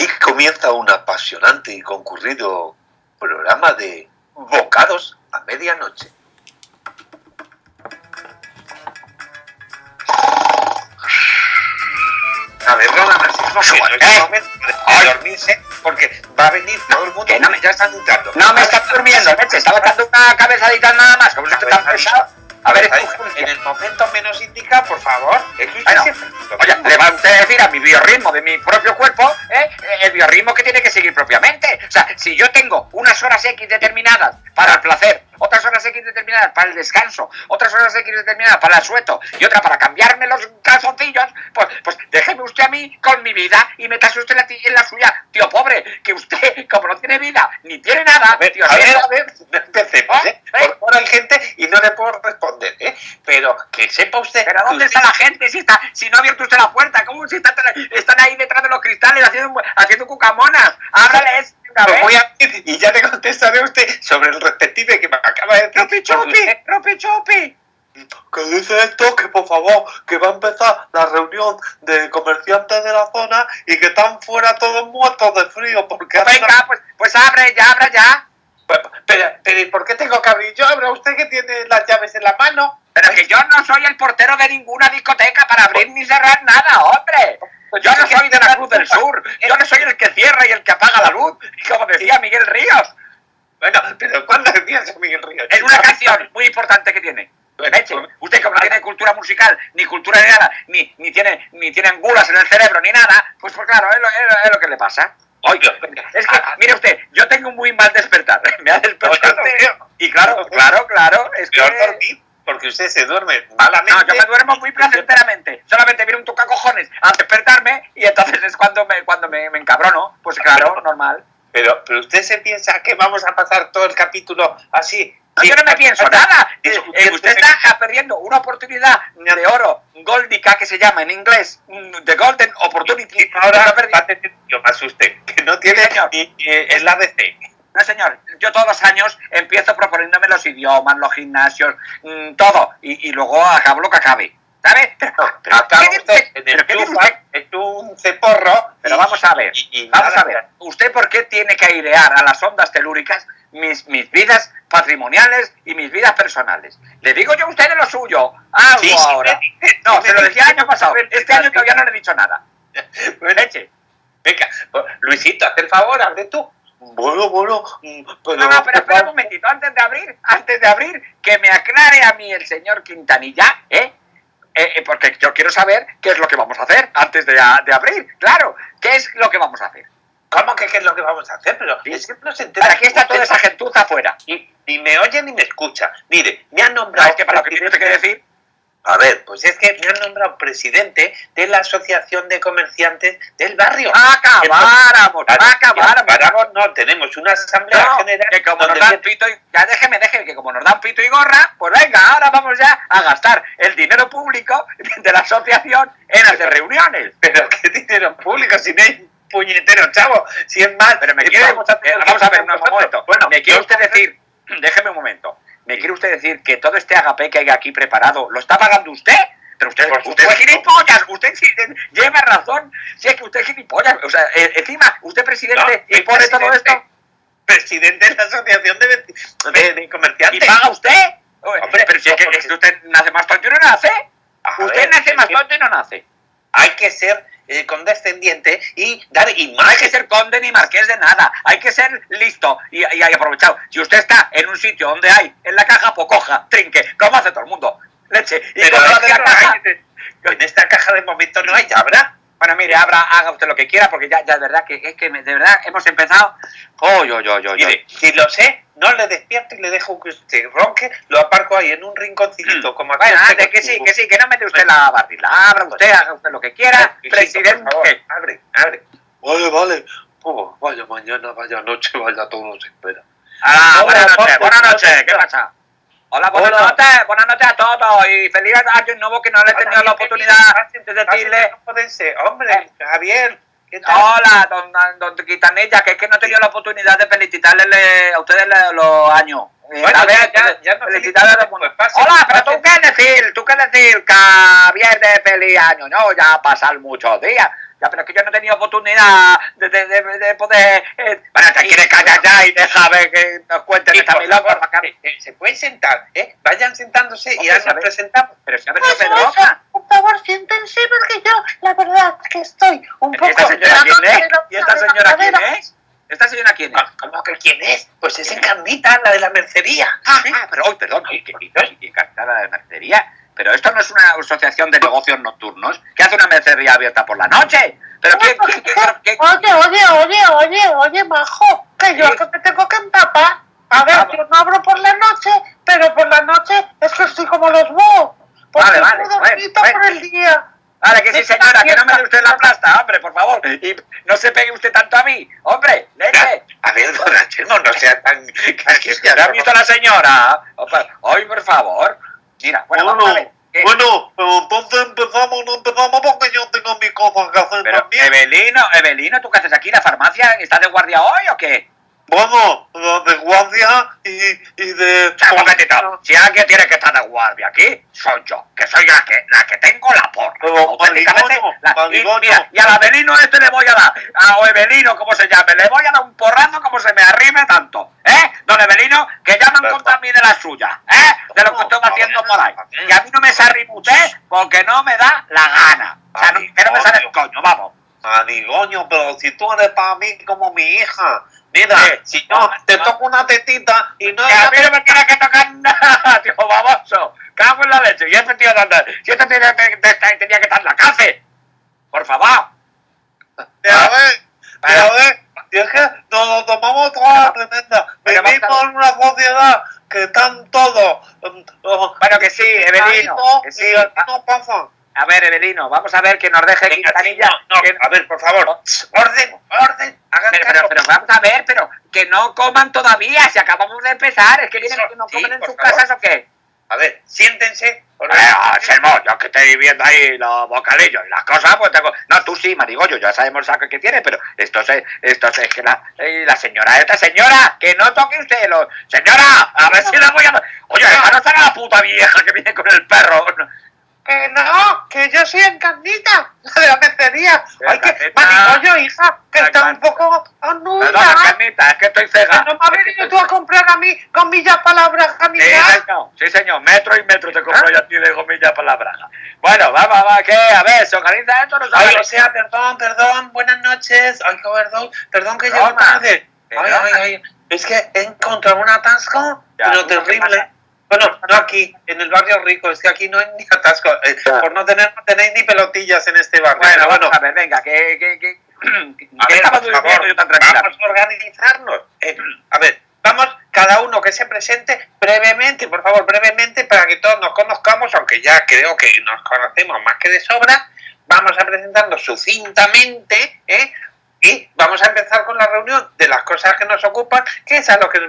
Aquí comienza un apasionante y concurrido programa de bocados a medianoche. A ver, no de dormirse porque va a venir todo el mundo. Que no me- ya están entrando. No me estás durmiendo, leche. Estaba dando una cabezadita nada más. Como si tan pesado. A ver, en el momento menos indicado, por favor. Usted Bueno, Oye, le va usted a decir a mi biorritmo de mi propio cuerpo, ¿eh? el biorritmo que tiene que seguir propiamente. O sea, si yo tengo unas horas X determinadas para el placer, otras horas X determinadas para el descanso, otras horas X determinadas para el asueto y otra para cambiarme los calzoncillos, pues, pues déjeme usted a mí con mi vida y métase usted la en la suya, tío pobre, que usted, como no tiene vida ni tiene nada, A ver, tío, a ver, a ver, empecemos, ¿eh? ¿Eh? Por favor, hay gente y no le puedo responder, ¿eh? Pero que sepa usted... Pero ¿dónde que está la gente si está si no ha abierto usted la puerta? ¿Cómo si está- están ahí detrás de los cristales haciendo, haciendo cucamonas? Ábrales vez. voy a decir y ya le contestaré a usted sobre el respective que me acaba de decir. ¡Ropi chopi! ¡Ropi chopi! Que dice esto que por favor, que va a empezar la reunión de comerciantes de la zona y que están fuera todos muertos de frío porque una- Venga, pues, pues abre ya, abre ya. Pero, pero, pero, ¿y por qué tengo que abrir yo? ¿Habrá usted que tiene las llaves en la mano? Pero que yo no soy el portero de ninguna discoteca para abrir ni cerrar nada, hombre. Yo no soy de la Cruz del Sur. Yo no soy el que cierra y el que apaga la luz. Como decía Miguel Ríos. Bueno, pero ¿cuándo decía eso Miguel Ríos? En una canción muy importante que tiene. Leche. pues- Usted como no tiene cultura musical, ni cultura ni nada, ni, ni tiene ni tiene angulas en el cerebro, ni nada, pues, pues claro, es lo, es lo- es lo que le pasa. Oiga, Es que, mire usted, yo tengo un muy mal despertar. Me ha despertado. Y claro, claro, claro, es que... porque usted se duerme malamente. No, yo me duermo muy placenteramente. Solamente viene un tocacojones a despertarme y entonces es cuando me, cuando me, me encabrono. Pues claro, normal. Pero, pero usted se piensa que vamos a pasar todo el capítulo así. No, yo no me pienso nada. Eh, usted está perdiendo una oportunidad de oro, Goldica, que se llama en inglés, The Golden Opportunity. Ahora yo más usted, que no tiene ni- es la DC. No, señor, yo todos los años empiezo proponiéndome los idiomas, los gimnasios, mm, todo, y, y luego acabo lo que acabe. ¿Sabe? Pero, ¿qué usted dice- en pero el qué dice chupa, usted? es un ceporro. Pero vamos a ver, y- y vamos a ver. ¿Usted por qué tiene que airear a las ondas telúricas mis, mis vidas patrimoniales y mis vidas personales? Le digo yo a usted de lo suyo. Algo Sí, sí, ahora. me no, se lo decía el año pasado. Este año todavía no le he dicho nada. Leche. venga, pues, Luisito, haz el favor, abre tú. Bueno, bueno, mm, pero... No, no, pero espera un momentito, antes de abrir, antes de abrir, que me aclare a mí el señor Quintanilla, ¿eh? Eh, eh, porque yo quiero saber qué es lo que vamos a hacer antes de, de abrir, claro, qué es lo que vamos a hacer. ¿Cómo que qué es lo que vamos a hacer? Pero es que no se entera. Aquí está toda esa gentuza afuera. Ni, ni me oye ni me escucha. Mire, me han No, nombrado... es que para lo que tiene que decir, A ver, pues es que me han nombrado presidente de la Asociación de Comerciantes del barrio. acabáramos, acabáramos. acabáramos, no, tenemos una asamblea No, general que como nos dan pito y... Ya déjeme, déjeme, que como nos dan pito y gorra, pues venga, ahora vamos ya a gastar el dinero público de la asociación en hacer reuniones. Pero qué dinero público, si no hay puñetero chavo, si es más. Pero me quiere, vamos a eh, ver un momento. Bueno, me quiere usted decir, déjeme un momento. ¿Me quiere usted decir que todo este agape que hay aquí preparado lo está pagando usted? Pero usted, usted es gilipollas, usted eh, lleva razón. Si es que usted es gilipollas, o sea, eh, encima, usted presidente No, y pone todo presidente. esto Presidente de la Asociación de, de, de y Comerciantes. paga usted. Hombre, pero si es que, porque- es que usted nace más tonto y no nace. Usted ver, nace más tonto y no nace. Hay que ser eh, condescendiente y dar No hay que ser conde ni marqués de nada. Hay que ser listo y, y, y aprovechado. Si usted está en un sitio donde hay en la caja, pues coja, trinque, como hace todo el mundo. Leche. Y Pero cuando es hace que la no caja, hay- en esta caja de momento no hay, ya habrá. Bueno, mire, abra, haga usted lo que quiera, porque ya, ya de verdad que es que me- de verdad hemos empezado. Oh, yo, yo, yo, yo. Mire, si lo sé, no le despierto y le dejo que usted ronque, lo aparco ahí en un rinconcito, como aquí Bueno, antes que sí, que sí, que no mete usted la barrila. Abra usted, haga usted lo que quiera. Luisito, por favor, Presidente. abre, abre. Vale, vale. Oh, vaya mañana, vaya noche, vaya todo nos espera. Ah, Hola, buenas noches, buenas ¿cómo noches, ¿qué pasa? Hola, buenas Hola. noches, buenas noches a todos y feliz año nuevo que no le he tenido la oportunidad de decirle. No puede ser, hombre, Javier. ¿Qué tal? Hola, don, don Quitanilla, que es que no he tenido la oportunidad de felicitarle a ustedes los años. Eh, Bueno, tal vez, ya- felicitarle a pues pase, Hola, pero tú qué decir, tú qué decir, Javier de feliz año, no, ya pasan muchos días. Ya, pero es que yo no he tenido oportunidad de, de, de, de poder... Eh, bueno, te quieres callar ya y déjame que nos cuenten Y, esta favor, eh, eh, se pueden sentar, ¿eh? Vayan sentándose y ya nos presentamos. Pero si ha venido Pedroca. eso, por favor, siéntense porque yo, la verdad, que estoy un ¿Y poco... esta señora la quién es? la- ¿Y esta la señora quién es? ¿Esta señora quién es? Ah, ¿Cómo que quién es? Pues es Encarnita, la de la mercería. Ah, ah, pero, hoy, perdón, ¿qué, qué? ¿Y encantada de mercería? Pero esto no es una asociación de negocios nocturnos que hace una mercería abierta por la noche. ¿Pero qué- Oye, oye, oye, oye, oye, majo, que yo Sí. que me tengo que empapar. A ver, yo no abro por la noche, pero por la noche es que estoy como los búhos. Porque Vale, vale, bueno, por el día. Vale, que sí, señora, que no me dé usted la plasta, hombre, por favor. Y no se pegue usted tanto a mí. Hombre, leche. A ver, don Anselmo, no sea tan... ¿Que ¿Ya ha visto a la señora? Hoy, por favor. Mira, bueno, Bueno, entonces empezamos, no empezamos porque yo tengo mis cosas que hacer Pero, también. Evelino, Evelino, ¿tú qué haces aquí? ¿La farmacia? ¿Estás de guardia hoy o qué? Bueno, de guardia y, y de... Un momentito. Si alguien tiene que estar de guardia aquí, soy yo, que soy la que, la que tengo la porra. Pero, Auténticamente, la- y, mira, y al Avelino este le voy a dar, a Evelino, como se llame, le voy a dar un porrazo como se me arrime tanto. ¿Eh? Don Evelino, que ya me han contado de la suya, ¿eh? De lo que estoy haciendo por ahí. Y a mí no me se arrime usted porque no me da la gana. O sea, no, que no me sale el coño, vamos. Marigoño, pero si tú eres para mí como mi hija. Mira, si yo te toco una tetita y no a mí no me tiene que tocar nada, tío baboso. Cago en la leche. Y este tío. Si este que- tenía que estar en la cárcel. Por favor. Y a ver, y Pero- a ver, y es que nos lo tomamos toda la tremenda. Vivimos en una sociedad que están todos. um, Bueno, que sí, Evelino. Que sí. Y aquí no pasa. A ver, Evelino, vamos a ver que nos deje Venga, Quintanilla. no, no, que- a ver, por favor, orden, orden, hagan pero, pero, pero vamos a ver, pero que no coman todavía, si acabamos de empezar, es que vienen que no sí, comen en por sus favor. casas o qué. A ver, siéntense. orden. Eh, Anselmo, yo que estoy viendo ahí los bocadillos y las cosas, pues tengo... No, tú sí, Marigollo, ya sabemos el saco que tiene, pero esto es, esto es que la, eh, la señora, esta señora, que no toque usted, los... Señora, a ver si la voy a... Oye, no estará la puta vieja que viene con el perro. Que no, que yo soy encarnita, la de la mercería. Ay, que Encarnita. manigollo, hija, que está un Encarnita. poco anuda. Carnita, es que estoy cega. Que no me has venido tú a comprar a mí con millas palabras, Sí, amiga. señor, sí, señor, metro y metro te compro ¿Ah? yo a ti de gomilla para la braga. Bueno, vamos, vamos, ¿qué? A ver, ¿se organiza esto no se Ay, o sea, perdón, perdón, buenas noches. Ay, perdón, perdón que llego tarde. Ay, ay, ay. Es que he encontrado un atasco, pero ¿cómo que terrible. Bueno, no aquí, en el barrio rico, es que aquí no hay ni atasco. eh, por no tener, no tenéis ni pelotillas en este barrio. Bueno, bueno, a ver, venga, que... que, que, que ver, estaba por durmiendo favor, yo tan tranquila. vamos a organizarnos. Eh, a ver, vamos cada uno que se presente brevemente, por favor, brevemente, para que todos nos conozcamos, aunque ya creo que nos conocemos más que de sobra. Vamos a presentarnos sucintamente, ¿eh? Y vamos a empezar con la reunión de las cosas que nos ocupan, que es a lo que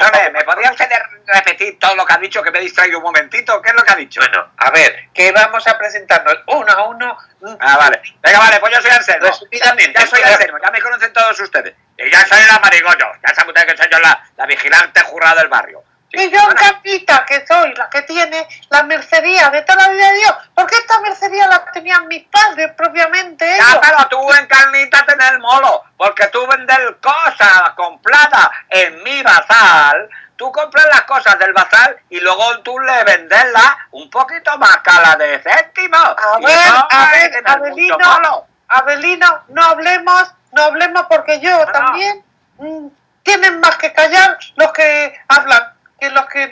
Perdone, ¿me podría usted repetir todo lo que ha dicho, que me he distraído un momentito? ¿Qué es lo que ha dicho? Bueno, a ver, que vamos a presentarnos uno a uno. Ah, vale. Venga, vale, pues yo soy Anselmo. Resumidamente, Ya soy mira. Anselmo, ya me conocen todos ustedes. Y ya soy la Marigollo. Ya saben ustedes que soy yo la, la vigilante jurada del barrio. Y yo bueno, encarnita, que soy la que tiene la mercería de toda la vida de Dios. Porque esta mercería la tenían mis padres propiamente. ellos. Ya, pero tú en carnita tenés el molo, porque tú vendes cosas compradas en mi bazar, tú compras las cosas del bazar y luego tú le venderlas un poquito más cala de céntimos. A ver, no a ver, Abelino. Abelino, no hablemos, no hablemos porque yo no. también mm, tienen más que callar los que hablan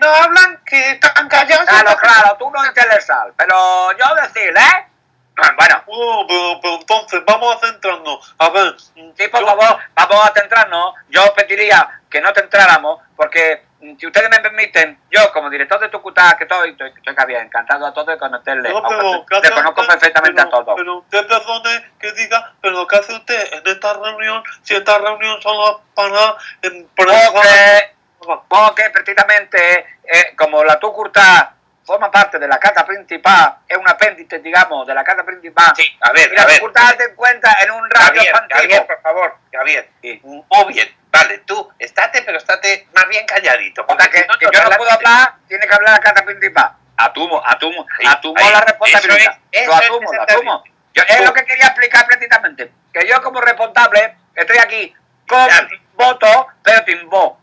no hablan que están callados. Claro, claro, tú no interesas, pero yo decir, ¿eh? Bueno, Oh, pero, pero entonces, vamos a centrarnos. A ver, Sí, por yo- favor, vamos a centrarnos. Yo pediría que no te entráramos, porque mm, si ustedes me permiten, yo como director de Tucutá, que estoy, estoy, estoy había encantado a todos de conocerle. No, pero, ¿qué te conozco usted? perfectamente Pero- a todos. Pero usted perdone que diga, pero ¿qué hace usted en esta reunión? Si esta reunión solo para... En, Porque, porque precisamente, eh, como la Tucutá forma parte de la carta principal, es un apéndice, digamos, de la carta principal. Sí, a ver, y la a ver. Te encuentra en un radio Javier, por favor, Javier. Sí. Muy bien, vale, tú, estate, pero estate más bien calladito. O sea, porque que, si no, que yo no puedo hablar, tiene que hablar la carta principal. Asumo, asumo, Ahí, asumo ahí, la responsabilidad. eso es- lo eso es lo asumo. Yo, es lo que quería explicar precisamente. Que yo como responsable estoy aquí con voto, pero timbo.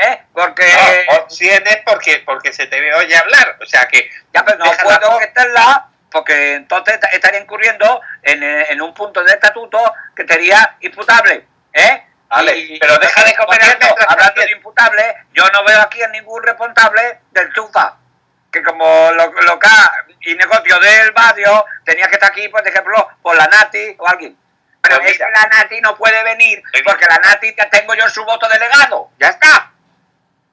¿Eh? Porque... No, obtienes porque, porque se te oye hablar. O sea que. Ya, pero no puedo meterla porque entonces esta- estaría incurriendo en, eh, en un punto de estatuto que sería imputable. ¿Eh? Vale, pero deja de comer Hablando de imputable, yo no veo aquí a ningún responsable del chufa. Que como lo, local y negocio del barrio tenía que estar aquí, por ejemplo, por la Nati o alguien. Pero Pues es que la Nati no puede venir porque la Nati ya tengo yo su voto delegado. Ya está.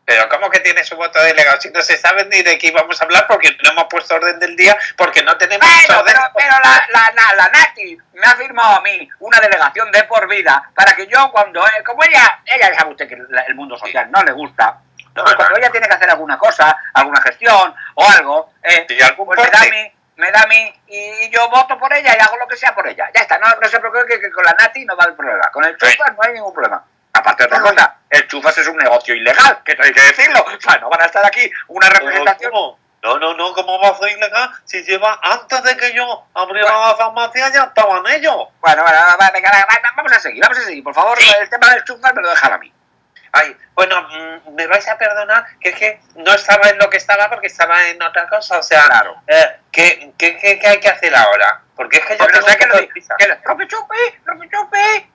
Pero ¿cómo que tiene su voto delegado? Si no se sabe ni de qué íbamos a hablar porque no hemos puesto orden del día, porque no tenemos Bueno, orden. pero, pero la, la, la, la Nati me ha firmado a mí una delegación de por vida para que yo cuando, eh, como ella, ella sabe usted que el mundo social no le gusta, entonces No, cuando ella tiene que hacer alguna cosa, alguna gestión o algo, eh, Sí, algún pues me da a mí, me da a mí y yo voto por ella y hago lo que sea por ella. Ya está, no, no se preocupe que, que con la Nati no va el problema, con el chufas no hay ningún problema. Aparte de otra cosa, el chufas es un negocio ilegal, que hay que decirlo. O sea, no van a estar aquí una representación ¿Cómo? No, no, no, ¿cómo va a ser ilegal? Si lleva antes de que yo abriera la farmacia ya estaban ellos. Bueno, bueno, va, venga, va, va, vamos a seguir, vamos a seguir. Por favor, Sí. el tema del chufas me lo dejan a mí. Ay, bueno, mm, me vais a perdonar que es que no estaba en lo que estaba porque estaba en otra cosa. O sea, Claro. eh, ¿qué, qué, qué- qué hay que hacer ahora? Porque es que yo Porque no tengo sé qué un lo de que lo- ¡Rope chupi! ¡Rope chupi!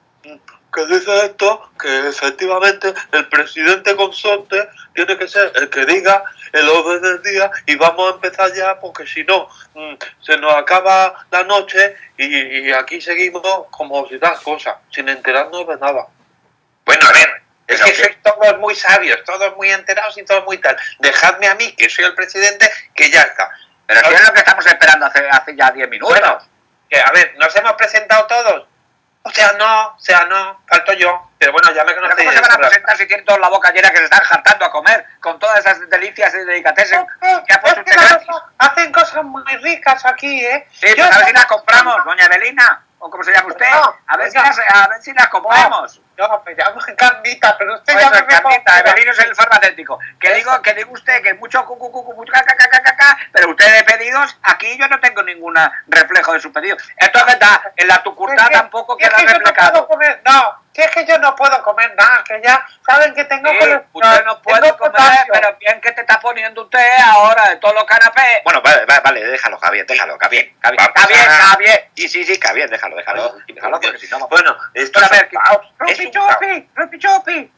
Que dice esto, que efectivamente el presidente consorte tiene que ser el que diga el orden del día y vamos a empezar ya porque si no mm, se nos acaba la noche y, y aquí seguimos como si tal cosa, sin enterarnos de nada. Bueno, a ver, es que- sois todos muy sabios, todos muy enterados y todos muy tal. Dejadme a mí, que soy el presidente, que ya está. Pero si es lo que estamos esperando hace, hace ya 10 minutos. Bueno, que a ver, ¿nos hemos presentado todos? O sea, no, o sea, no, falto yo. Pero bueno, ya me ¿Pero conocéis. ¿Cómo se van a presentar si tienen todos la boca llena que se están jartando a comer con todas esas delicias y delicatessen que ha puesto Es que usted hacen- cosas muy ricas aquí, ¿eh? Sí, pues Yo a ver si las compramos, doña Evelina, o como se llama usted. No, A ver si las, a ver si las compramos. No, me llamo Carnita, pero usted Pues ya me. Evelino es el farmacéutico. Que Eso. digo, que digo usted que mucho cu, cu, cu, cu, ca, ca, ca, ca, ca, ca, pero usted de pedidos, aquí yo no tengo ningún reflejo de sus pedidos. Esto es en la tucurtá Es tampoco es queda puedo reflejado. no, si es que yo no puedo comer nada, que ya saben que tengo Sí, usted no puede comer, potasio. pero bien que te está poniendo usted ahora de todos los canapés. Bueno, vale, vale, vale, déjalo, Javier, déjalo, Javier, Javier. Vamos Está bien, a- Javier. Sí, sí, sí, Javier, déjalo, déjalo. Déjalo, porque si no... Bueno, esto Pero a es ver, un caos, es Rupi chupi, rupi chupi.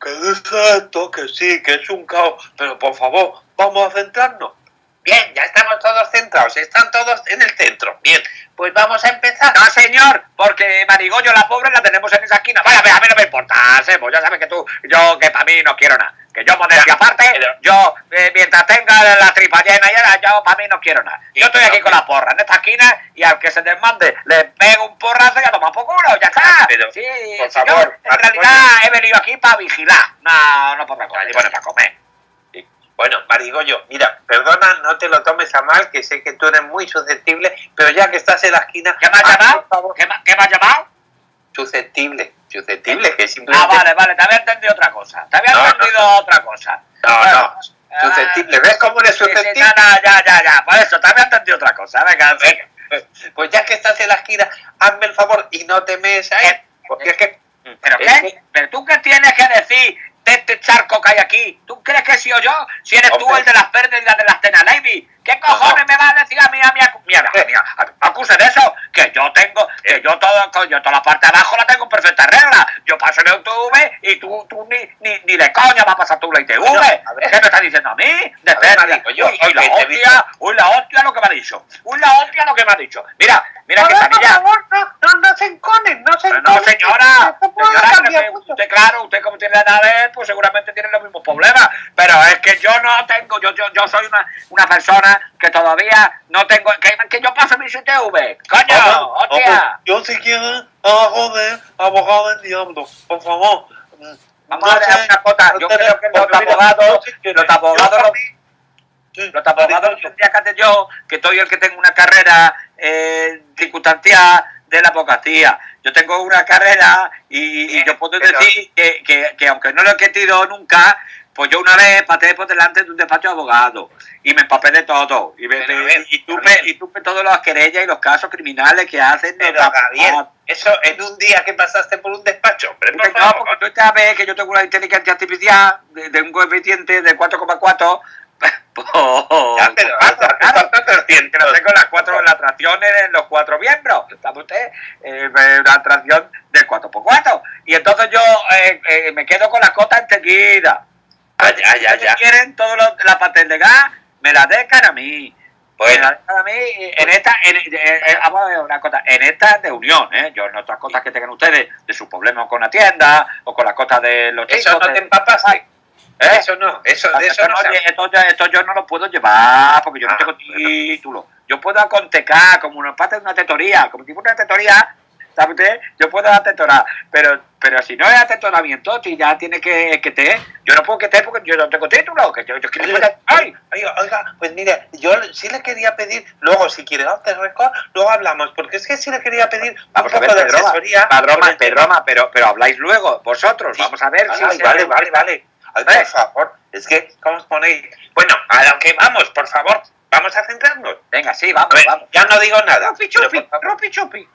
Que dice esto, que sí, que es un caos, pero por favor, vamos a centrarnos. Bien, ya estamos todos centrados, están todos en el centro. Bien, pues vamos a empezar. No, señor, porque Marigollo, la pobre, la tenemos en esa esquina. Vaya, a mí no me importa, Sebo, ya sabes que tú, yo que para mí no quiero nada. Que yo modestia aparte, yo, eh, mientras tenga la tripa llena y yo para mí no quiero nada. Yo estoy aquí con la porra en esta esquina y al que se desmande le pego un porrazo y a tomar por culo, ya está. Pero, sí, por señor, favor, en realidad he venido aquí para vigilar, no, no por otra cosa, y bueno, para comer. Sí. Bueno, Marigollo, mira, perdona, no te lo tomes a mal, que sé que tú eres muy susceptible, pero ya que estás en la esquina... ¿Qué me has llamado? ¿Qué, me- qué me has llamado? Susceptible, susceptible, que Ah, simplemente... vale, vale, te había entendido otra cosa. Te había No, no, entendido otra cosa. No, Bueno, no, susceptible. ¿Ves cómo eres Sí, sí, susceptible? no, no, ya, ya, ya. Por eso, te había entendido otra cosa. Venga, venga. Pues ya que estás en la esquina, hazme el favor y no te mees ahí. ¿Qué? Porque es que... ¿Pero qué? ¿Pero tú qué tienes que decir de este charco que hay aquí? ¿Tú crees que he sido yo? Si eres tú el de las pérdidas de las Tena Lady. ¿Qué cojones me vas a decir a mí, a mí? acu- Mira, mira, acuse de eso, que yo tengo, que yo todo, yo toda la parte de abajo la tengo en perfecta regla. Yo paso la ITV y tú, tú ni, ni, ni de coña vas a pasar tú la ITV. A ver. ¿Qué me estás diciendo a mí? De A ver, yo- Uy, y la hostia, uy, la hostia lo que me ha dicho. Uy, la hostia lo que me ha dicho. Mira, mira que Por favor, no, no, no se enconen, no se enconen. no, señora, señora, cambiar mucho. usted, claro, usted como tiene la nave, pues seguramente tiene los mismos problemas, pero es que yo no tengo, yo, yo, yo soy una, una persona que todavía no tengo, que, que yo paso mi CTV, coño, Vamos, hostia, vamos. Yo si quieren, abajo de abogado del diablo, por favor. Vamos no a sé, una cosa, yo creo que los abogados, los abogados, los- abogados Maricón, tendría que hacer yo, que soy el que tengo una carrera eh, circunstancial de la abogacía. Yo tengo una carrera y, y yo puedo decir que, que, que aunque no lo he querido nunca, pues yo una vez pasé por delante de un despacho de abogado y me empapé de todo. Y, me, Pero, me- y, ver. y tuve todos los querellas y los casos criminales que hacen. Pero Gabriel, eso en un día que pasaste por un despacho, hombre, por no, favor. porque tú sabes que yo tengo una inteligencia artificial de, de un coeficiente de 4,4. Pues, Ya, pero claro, hasta- claro, hasta 300. que no tengo las cuatro las atracciones en los cuatro miembros. ¿Sabe usted? Eh, una atracción de 4x4. Y entonces yo eh, eh, me quedo con la cota enseguida. Ah, ya, ya, Si ya. quieren todo lo, la paternidad, me la dejan a mí. Me Bueno, la dejan a mí en esta, en, eh, vamos a ver una cosa, en esta de unión, ¿eh? Yo en otras cosas que tengan ustedes de sus problemas con la tienda o con las cosas de los chicos. eso no de- te empapaste. ¿Eh? Eso no, eso, de eso no Oye, esto, yo no lo puedo llevar porque yo no Ah, tengo título. Yo puedo acontecar como una parte de una tetoría, como fuera una tetoría, ¿sabe usted? Yo puedo atetorar, pero pero si no es atetoramiento, si ya tiene que que te, yo no puedo que te porque yo no tengo título, que yo, yo quiero Oiga, ¡Ay! oiga, oiga, pues mire, yo sí le quería pedir, luego si quiere hacer record, luego hablamos, porque es que sí le quería pedir un a poco ver, de Pedroma, asesoría. Padroma. Pedroma, pero, pero habláis luego, vosotros, Sí. vamos a ver si Ay, se- vale, vale, vale. Ay, ¿Eh? por favor, es que, ¿cómo os ponéis? Bueno, a lo que vamos, por favor, vamos a centrarnos. Venga, sí, vamos, ver, vamos. ya no digo nada. Pero chupi, rupi chupi.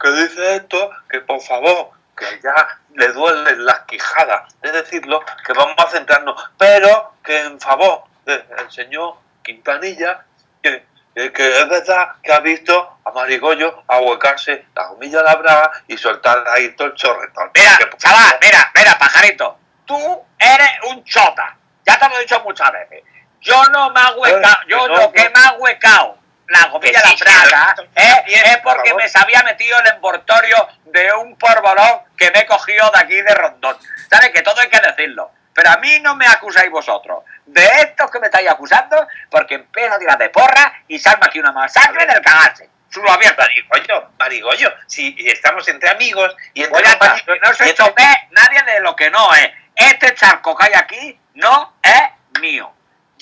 Que dice esto, que por favor, que ya le duelen las quijadas de decirlo, que vamos a centrarnos, pero que en favor del señor Quintanilla, que, que- es verdad que ha visto a Marigollo ahuecarse la gomilla de la braga y soltar ahí todo el chorretón. Mira, Que, chaval, mira, mira, pajarito. Tú eres un chota. Ya te lo he dicho muchas veces. Yo no me huecado, Eh, yo no, que me hago huecado la gomilla sí, la praga que eh, es por porque me había metido el envoltorio de un porbolón que me he cogido de aquí de Rondón. ¿Sabes? Que todo hay que decirlo. Pero a mí no me acusáis vosotros. De estos que me estáis acusando, porque empiezo a tirar de porra y salma aquí una masacre del cagarse. Suelo abierto. Marigollo, Marigollo, si estamos entre amigos y entre Pues compañeros, que no se chope nadie de lo que no es. Este charco que hay aquí no es mío.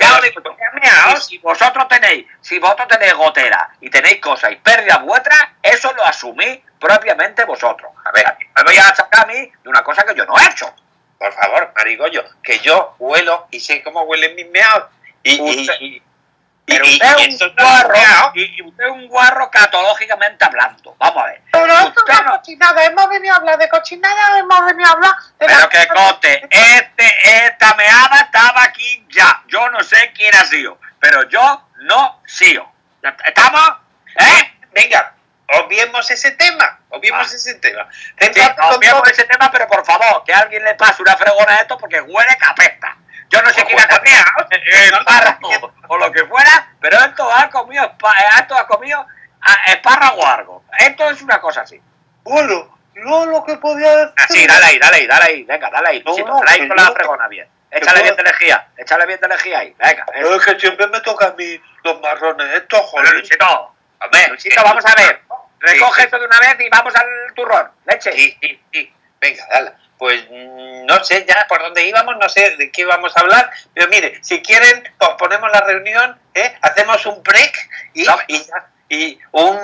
Digo si. Y vosotros tenéis, si vosotros tenéis gotera y tenéis cosas y pérdidas vuestras, eso lo asumís propiamente vosotros. A ver, me voy a sacar a mí de una cosa que yo no he hecho. Por favor, Marigollo, que yo huelo y sé cómo huelen mis meados. Y, y, Usted- y- Pero usted y es un guarro, y, usted es un guarro catológicamente hablando. Vamos a ver. Pero esto es una no- cochinada. Hemos venido a hablar de cochinada, hemos venido a hablar de Pero que cote, este, esta meada estaba aquí ya. Yo no sé quién ha sido, pero yo no sigo. ¿Estamos? ¿Eh? Venga, obviemos ese tema, obviemos Ah. ese tema. Sí, obviemos todo- ese tema, pero por favor, que alguien le pase una fregona a esto porque huele capesta. Yo no sé quién ha comido a- espárrago o lo que fuera, pero esto ha comido, eh, esto ha comido ah, espárrago o algo. Esto es una cosa así. Bueno, yo lo que podía decir... Así, dale ahí, dale ahí, dale ahí, venga, dale ahí. No, dale ahí con la fregona bien. Échale bien de lejía, échale bien de lejía ahí, venga. eso. Pero es que siempre me toca a mí los marrones estos, joder. Luisito, Hombre, Luisito, que- vamos a ver. Recoge Sí, sí. esto de una vez y vamos al turrón. Leche. Sí, sí, sí. Venga, dale. Pues mm, no sé ya por dónde íbamos, no sé de qué íbamos a hablar, pero mire, si quieren, posponemos la reunión, ¿eh? hacemos un break y, No. y, ya- y un...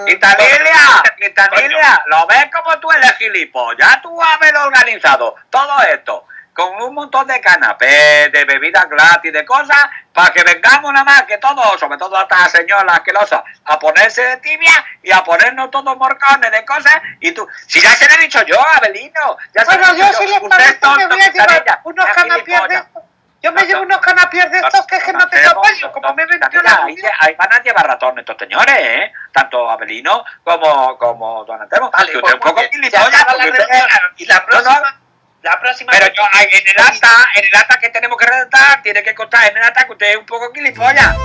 Lo ves como tú eres gilipollas, tú haberlo organizado, todo esto, con un montón de canapés, de bebidas gratis, de cosas, para que vengamos nada más que todos, sobre todo esta señora asquerosa, a ponerse de tibia y a ponernos todos morcones de cosas, y tú, si ya se lo he dicho yo, Abelino, ya se lo Bueno, he yo dicho si les usted parece es tonto, me voy a llevar unos es canapiés de estos. Yo me No, llevo no. unos canapiés de estos que es que no tengo apoyo, como me vendió la ahí, ahí van a llevar ratón estos señores, ¿eh? Tanto Abelino como, como Don Antemo. Vale, que pues, usted es un poco bien. gilipollas, la. Y la No, no. La próxima... Pero yo, en el acta, en el acta que tenemos que redactar, tiene que contar en el acta que usted es un poco gilipollas.